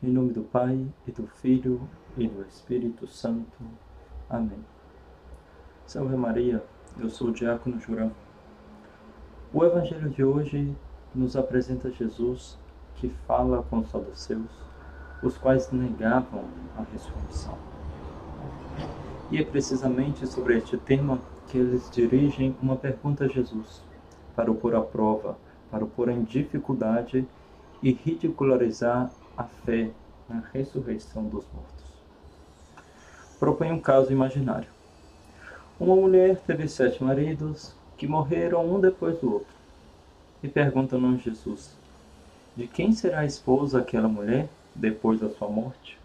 Em nome do Pai, e do Filho, e do Espírito Santo. Amém. Salve Maria, eu sou o Diácono Jurão. O Evangelho de hoje nos apresenta Jesus que fala com os saduceus, os quais negavam a ressurreição. E é precisamente sobre este tema que eles dirigem uma pergunta a Jesus, para o pôr à prova, para o pôr em dificuldade e ridicularizar a fé na ressurreição dos mortos. Propõe um caso imaginário. Uma mulher teve sete maridos que morreram um depois do outro. E perguntam a Jesus: De quem será a esposa aquela mulher depois da sua morte?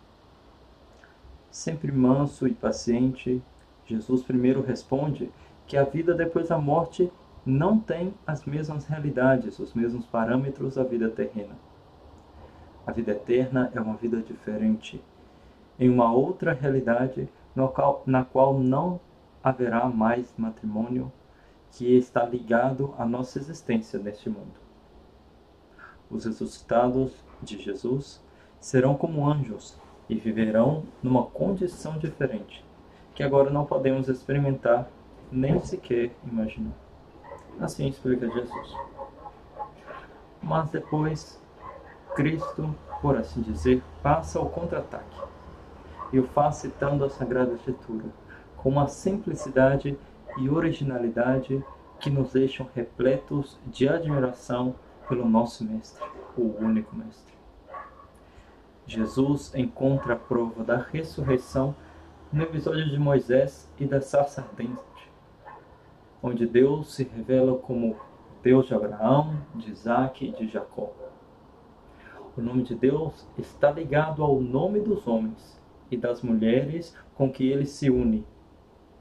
Sempre manso e paciente, Jesus primeiro responde que a vida depois da morte não tem as mesmas realidades, os mesmos parâmetros da vida terrena. A vida eterna é uma vida diferente, em uma outra realidade qual, na qual não haverá mais matrimônio que está ligado à nossa existência neste mundo. Os ressuscitados de Jesus serão como anjos e viverão numa condição diferente, que agora não podemos experimentar nem sequer imaginar. Assim explica Jesus. Mas depois Cristo, por assim dizer, passa ao contra-ataque. E o faz citando a Sagrada Escritura, com uma simplicidade e originalidade que nos deixam repletos de admiração pelo nosso Mestre, o único Mestre. Jesus encontra a prova da ressurreição no episódio de Moisés e da sarça ardente, onde Deus se revela como Deus de Abraão, de Isaac e de Jacó. O nome de Deus está ligado ao nome dos homens e das mulheres com que ele se une.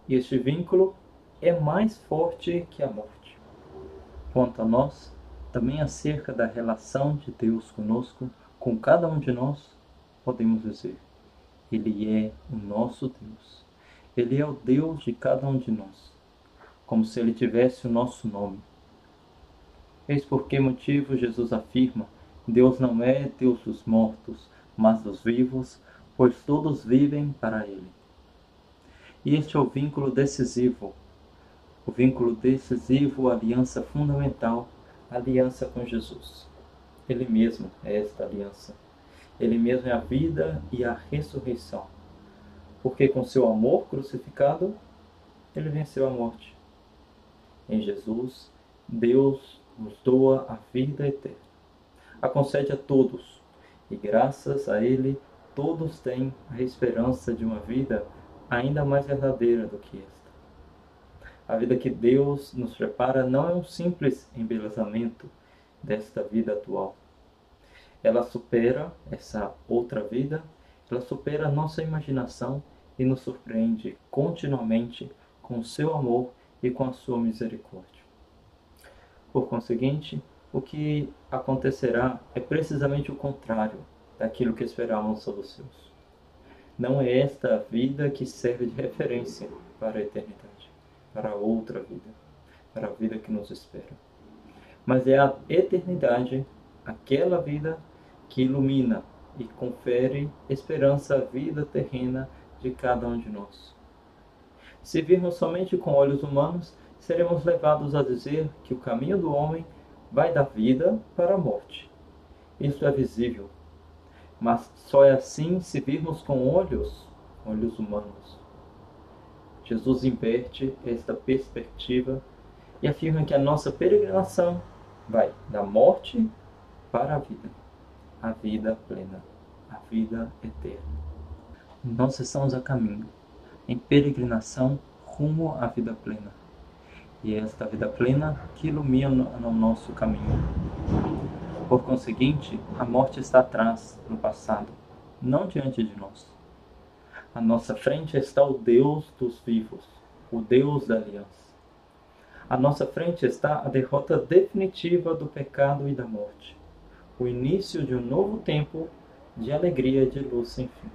E este vínculo é mais forte que a morte. Quanto a nós, também acerca da relação de Deus conosco, com cada um de nós, podemos dizer: Ele é o nosso Deus. Ele é o Deus de cada um de nós, como se ele tivesse o nosso nome. Eis por que motivo Jesus afirma Deus não é Deus dos mortos, mas dos vivos, pois todos vivem para Ele. E este é o vínculo decisivo, o vínculo decisivo, a aliança fundamental, a aliança com Jesus. Ele mesmo é esta aliança. Ele mesmo é a vida e a ressurreição. Porque com seu amor crucificado, ele venceu a morte. Em Jesus, Deus nos doa a vida eterna a concede a todos, e graças a ele todos têm a esperança de uma vida ainda mais verdadeira do que esta. A vida que Deus nos prepara não é um simples embelezamento desta vida atual. Ela supera essa outra vida, ela supera nossa imaginação e nos surpreende continuamente com o seu amor e com a sua misericórdia. Por conseguinte, o que acontecerá é precisamente o contrário daquilo que esperávamos sobre os seus. Não é esta vida que serve de referência para a eternidade, para a outra vida, para a vida que nos espera. Mas é a eternidade, aquela vida que ilumina e confere esperança à vida terrena de cada um de nós. Se virmos somente com olhos humanos, seremos levados a dizer que o caminho do homem vai da vida para a morte. Isso é visível, mas só é assim se virmos com olhos, olhos humanos. Jesus inverte esta perspectiva e afirma que a nossa peregrinação vai da morte para a vida, a vida plena, a vida eterna. Nós estamos a caminho, em peregrinação rumo à vida plena e esta vida plena que ilumina o nosso caminho. Por conseguinte, a morte está atrás, no passado, não diante de nós. À nossa frente está o Deus dos vivos, o Deus da aliança. À nossa frente está a derrota definitiva do pecado e da morte, o início de um novo tempo de alegria e de luz sem fim.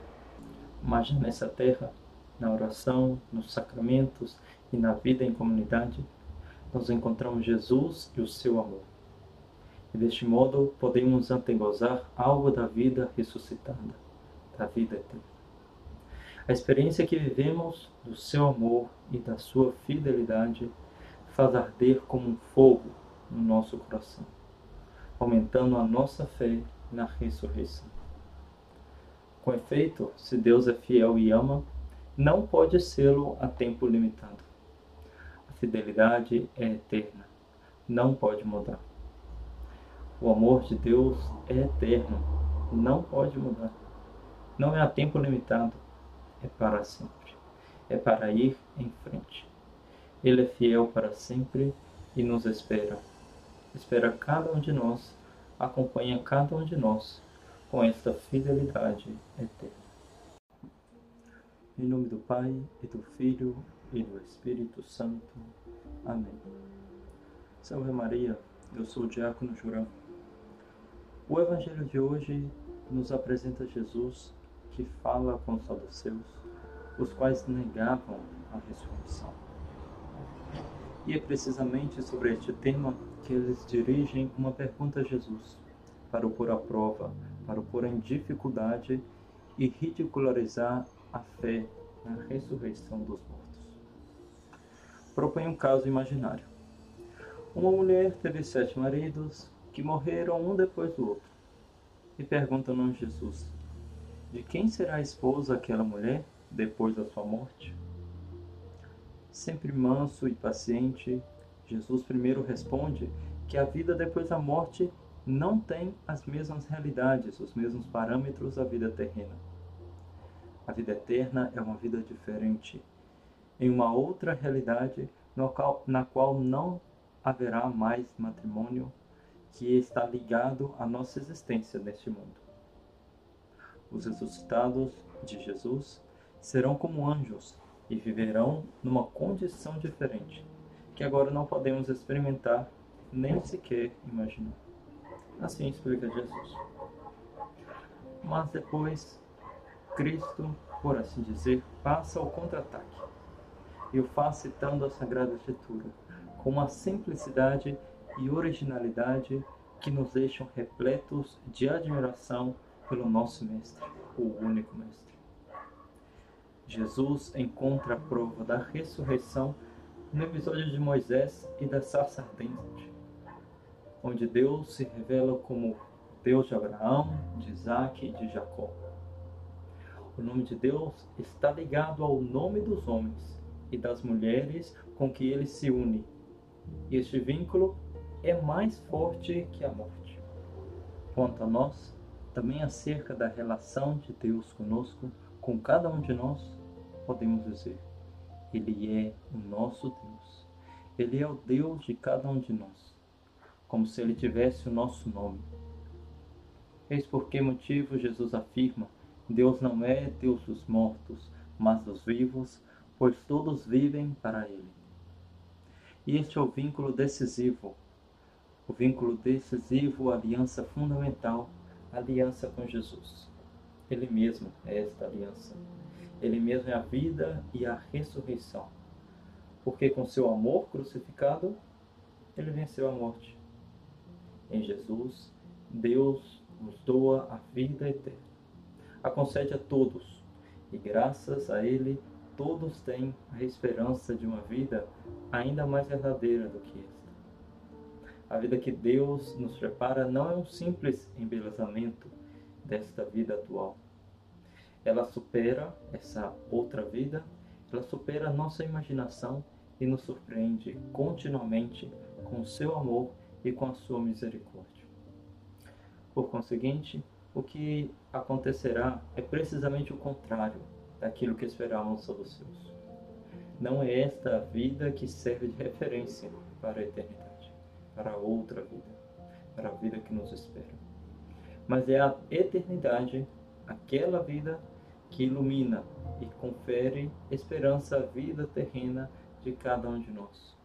Mas nessa terra, na oração, nos sacramentos e na vida em comunidade, nós encontramos Jesus e o seu amor. E deste modo podemos antegozar algo da vida ressuscitada, da vida eterna. A experiência que vivemos do seu amor e da sua fidelidade faz arder como um fogo no nosso coração, aumentando a nossa fé na ressurreição. Com efeito, se Deus é fiel e ama, não pode sê-lo a tempo limitado. Fidelidade é eterna, não pode mudar. O amor de Deus é eterno, não pode mudar. Não é a tempo limitado, é para sempre. É para ir em frente. Ele é fiel para sempre e nos espera. Espera cada um de nós, acompanha cada um de nós com esta fidelidade eterna. Em nome do Pai, e do Filho, e do Espírito Santo. Amém. Salve Maria, eu sou o Diácono Jurão. O Evangelho de hoje nos apresenta Jesus que fala com os saduceus, os quais negavam a ressurreição. E é precisamente sobre este tema que eles dirigem uma pergunta a Jesus, para o pôr à prova, para o pôr em dificuldade e ridicularizar a fé na ressurreição dos mortos. Propõe um caso imaginário. Uma mulher teve sete maridos que morreram um depois do outro. E perguntam a Jesus: De quem será a esposa aquela mulher depois da sua morte? Sempre manso e paciente, Jesus primeiro responde que a vida depois da morte não tem as mesmas realidades, os mesmos parâmetros da vida terrena. A vida eterna é uma vida diferente, em uma outra realidade qual, na qual não haverá mais matrimônio que está ligado à nossa existência neste mundo. Os ressuscitados de Jesus serão como anjos e viverão numa condição diferente, que agora não podemos experimentar nem sequer imaginar. Assim explica Jesus. Mas depois Cristo, por assim dizer, passa ao contra-ataque. E o faz citando a Sagrada Escritura, com uma simplicidade e originalidade que nos deixam repletos de admiração pelo nosso Mestre, o único Mestre. Jesus encontra a prova da ressurreição no episódio de Moisés e da sarça ardente, onde Deus se revela como Deus de Abraão, de Isaac e de Jacó. O nome de Deus está ligado ao nome dos homens e das mulheres com que ele se une. Este vínculo é mais forte que a morte. Quanto a nós, também acerca da relação de Deus conosco, com cada um de nós, podemos dizer: Ele é o nosso Deus. Ele é o Deus de cada um de nós, como se ele tivesse o nosso nome. Eis por que motivo Jesus afirma Deus não é Deus dos mortos, mas dos vivos, pois todos vivem para Ele. E este é o vínculo decisivo, o vínculo decisivo, a aliança fundamental, a aliança com Jesus. Ele mesmo é esta aliança. Ele mesmo é a vida e a ressurreição. Porque com seu amor crucificado, ele venceu a morte. Em Jesus, Deus nos doa a vida eterna a concede a todos, e graças a Ele todos têm a esperança de uma vida ainda mais verdadeira do que esta. A vida que Deus nos prepara não é um simples embelezamento desta vida atual. Ela supera essa outra vida, ela supera a nossa imaginação e nos surpreende continuamente com o seu amor e com a sua misericórdia. Por conseguinte, o que acontecerá é precisamente o contrário daquilo que esperávamos sobre os seus. Não é esta a vida que serve de referência para a eternidade, para a outra vida, para a vida que nos espera. Mas é a eternidade, aquela vida que ilumina e confere esperança à vida terrena de cada um de nós.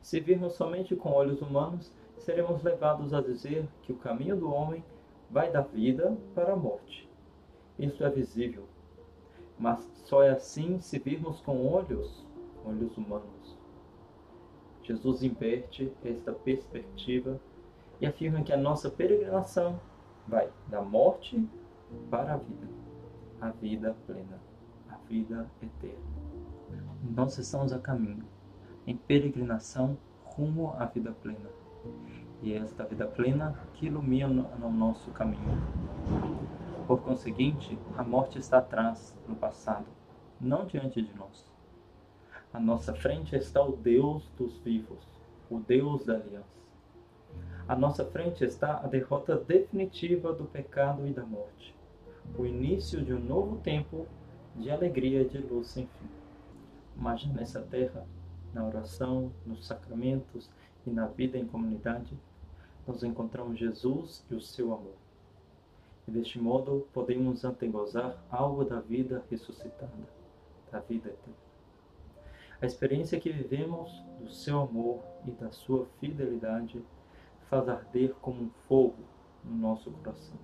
Se virmos somente com olhos humanos, seremos levados a dizer que o caminho do homem vai da vida para a morte. Isso é visível, mas só é assim se virmos com olhos, olhos humanos. Jesus inverte esta perspectiva e afirma que a nossa peregrinação vai da morte para a vida, a vida plena, a vida eterna. Nós estamos a caminho, em peregrinação rumo à vida plena. E é esta vida plena que ilumina o nosso caminho. Por conseguinte, a morte está atrás, no passado, não diante de nós. À nossa frente está o Deus dos vivos, o Deus da aliança. À nossa frente está a derrota definitiva do pecado e da morte, o início de um novo tempo de alegria e de luz sem fim. Mas nessa terra, na oração, nos sacramentos e na vida em comunidade, nós encontramos Jesus e o seu amor. E deste modo podemos antegozar algo da vida ressuscitada, da vida eterna. A experiência que vivemos do seu amor e da sua fidelidade faz arder como um fogo no nosso coração,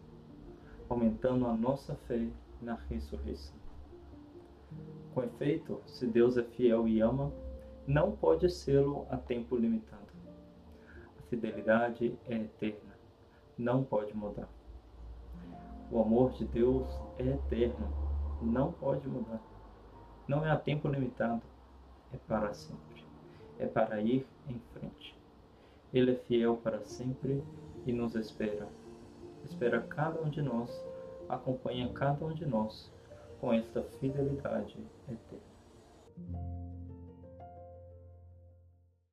aumentando a nossa fé na ressurreição. Com efeito, se Deus é fiel e ama, não pode sê-lo a tempo limitado. A fidelidade é eterna, não pode mudar. O amor de Deus é eterno, não pode mudar. Não é a tempo limitado, é para sempre. É para ir em frente. Ele é fiel para sempre e nos espera. Espera cada um de nós, acompanha cada um de nós com esta fidelidade eterna.